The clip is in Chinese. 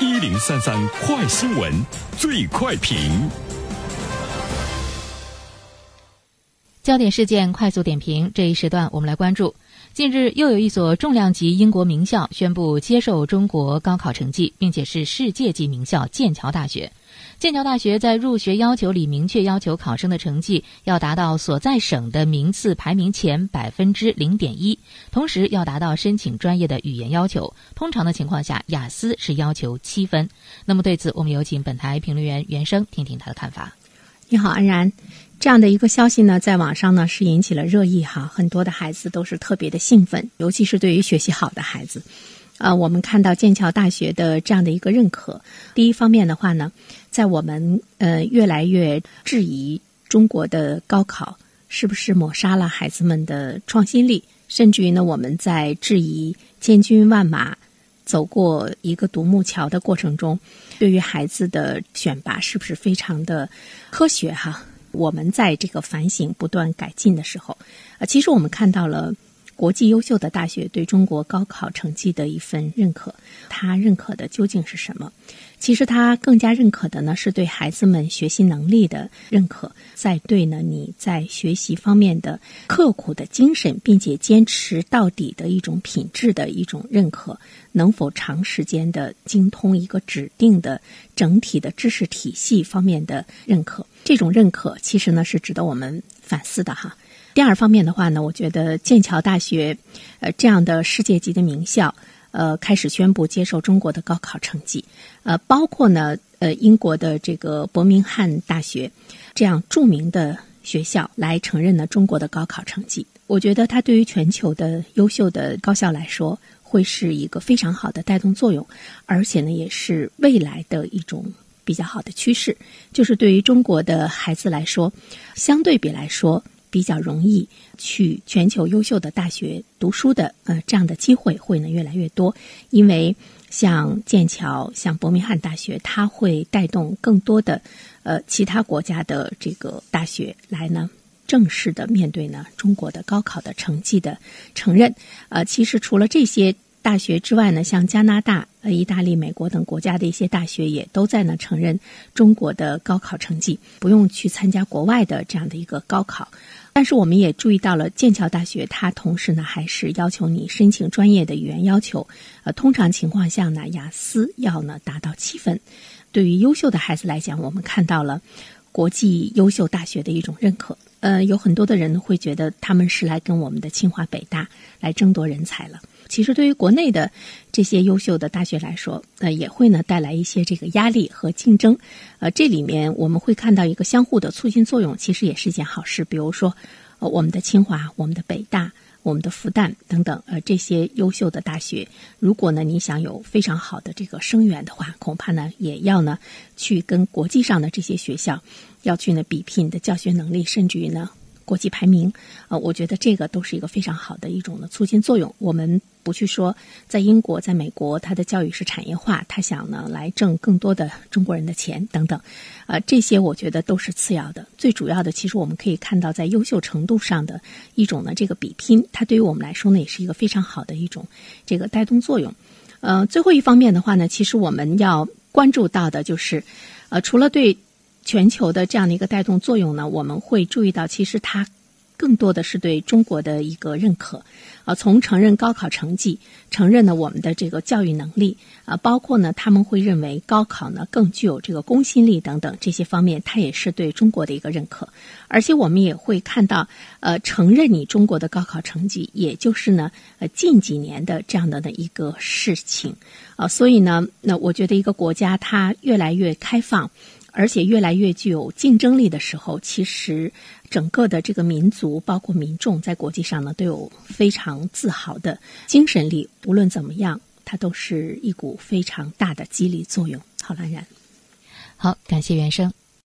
一零三三快新闻，最快评。焦点事件快速点评，这一时段我们来关注。近日，又有一所重量级英国名校宣布接受中国高考成绩，并且是世界级名校——剑桥大学。剑桥大学在入学要求里明确要求考生的成绩要达到所在省的名次排名前百分之零点一，同时要达到申请专业的语言要求。通常的情况下，雅思是要求七分。那么对此，我们有请本台评论员袁生听听他的看法。你好，安然。这样的一个消息呢，在网上呢是引起了热议哈，很多的孩子都是特别的兴奋，尤其是对于学习好的孩子。呃，我们看到剑桥大学的这样的一个认可，第一方面的话呢，在我们呃越来越质疑中国的高考是不是抹杀了孩子们的创新力，甚至于呢，我们在质疑千军万马走过一个独木桥的过程中，对于孩子的选拔是不是非常的科学哈？我们在这个反省、不断改进的时候，啊，其实我们看到了。国际优秀的大学对中国高考成绩的一份认可，他认可的究竟是什么？其实他更加认可的呢，是对孩子们学习能力的认可，在对呢你在学习方面的刻苦的精神，并且坚持到底的一种品质的一种认可，能否长时间的精通一个指定的整体的知识体系方面的认可，这种认可其实呢是值得我们反思的哈。第二方面的话呢，我觉得剑桥大学，呃，这样的世界级的名校，呃，开始宣布接受中国的高考成绩，呃，包括呢，呃，英国的这个伯明翰大学，这样著名的学校来承认呢中国的高考成绩，我觉得它对于全球的优秀的高校来说，会是一个非常好的带动作用，而且呢，也是未来的一种比较好的趋势，就是对于中国的孩子来说，相对比来说。比较容易去全球优秀的大学读书的，呃，这样的机会会呢越来越多，因为像剑桥、像伯明翰大学，它会带动更多的呃其他国家的这个大学来呢正式的面对呢中国的高考的成绩的承认。呃，其实除了这些大学之外呢，像加拿大、呃意大利、美国等国家的一些大学也都在呢承认中国的高考成绩，不用去参加国外的这样的一个高考。但是我们也注意到了，剑桥大学它同时呢还是要求你申请专业的语言要求，呃，通常情况下呢，雅思要呢达到七分。对于优秀的孩子来讲，我们看到了国际优秀大学的一种认可。呃，有很多的人会觉得他们是来跟我们的清华、北大来争夺人才了。其实对于国内的这些优秀的大学来说，呃，也会呢带来一些这个压力和竞争。呃，这里面我们会看到一个相互的促进作用，其实也是一件好事。比如说，呃，我们的清华、我们的北大、我们的复旦等等，呃，这些优秀的大学，如果呢你想有非常好的这个生源的话，恐怕呢也要呢去跟国际上的这些学校。要去呢比拼你的教学能力，甚至于呢国际排名，呃，我觉得这个都是一个非常好的一种的促进作用。我们不去说在英国、在美国，它的教育是产业化，他想呢来挣更多的中国人的钱等等，呃，这些我觉得都是次要的。最主要的，其实我们可以看到在优秀程度上的一种呢这个比拼，它对于我们来说呢也是一个非常好的一种这个带动作用。呃，最后一方面的话呢，其实我们要关注到的就是，呃，除了对。全球的这样的一个带动作用呢，我们会注意到，其实它更多的是对中国的一个认可，啊，从承认高考成绩，承认呢我们的这个教育能力，啊，包括呢他们会认为高考呢更具有这个公信力等等这些方面，它也是对中国的一个认可。而且我们也会看到，呃，承认你中国的高考成绩，也就是呢，呃，近几年的这样的的一个事情，啊，所以呢，那我觉得一个国家它越来越开放。而且越来越具有竞争力的时候，其实整个的这个民族，包括民众，在国际上呢，都有非常自豪的精神力。无论怎么样，它都是一股非常大的激励作用。好，兰然，好，感谢原生。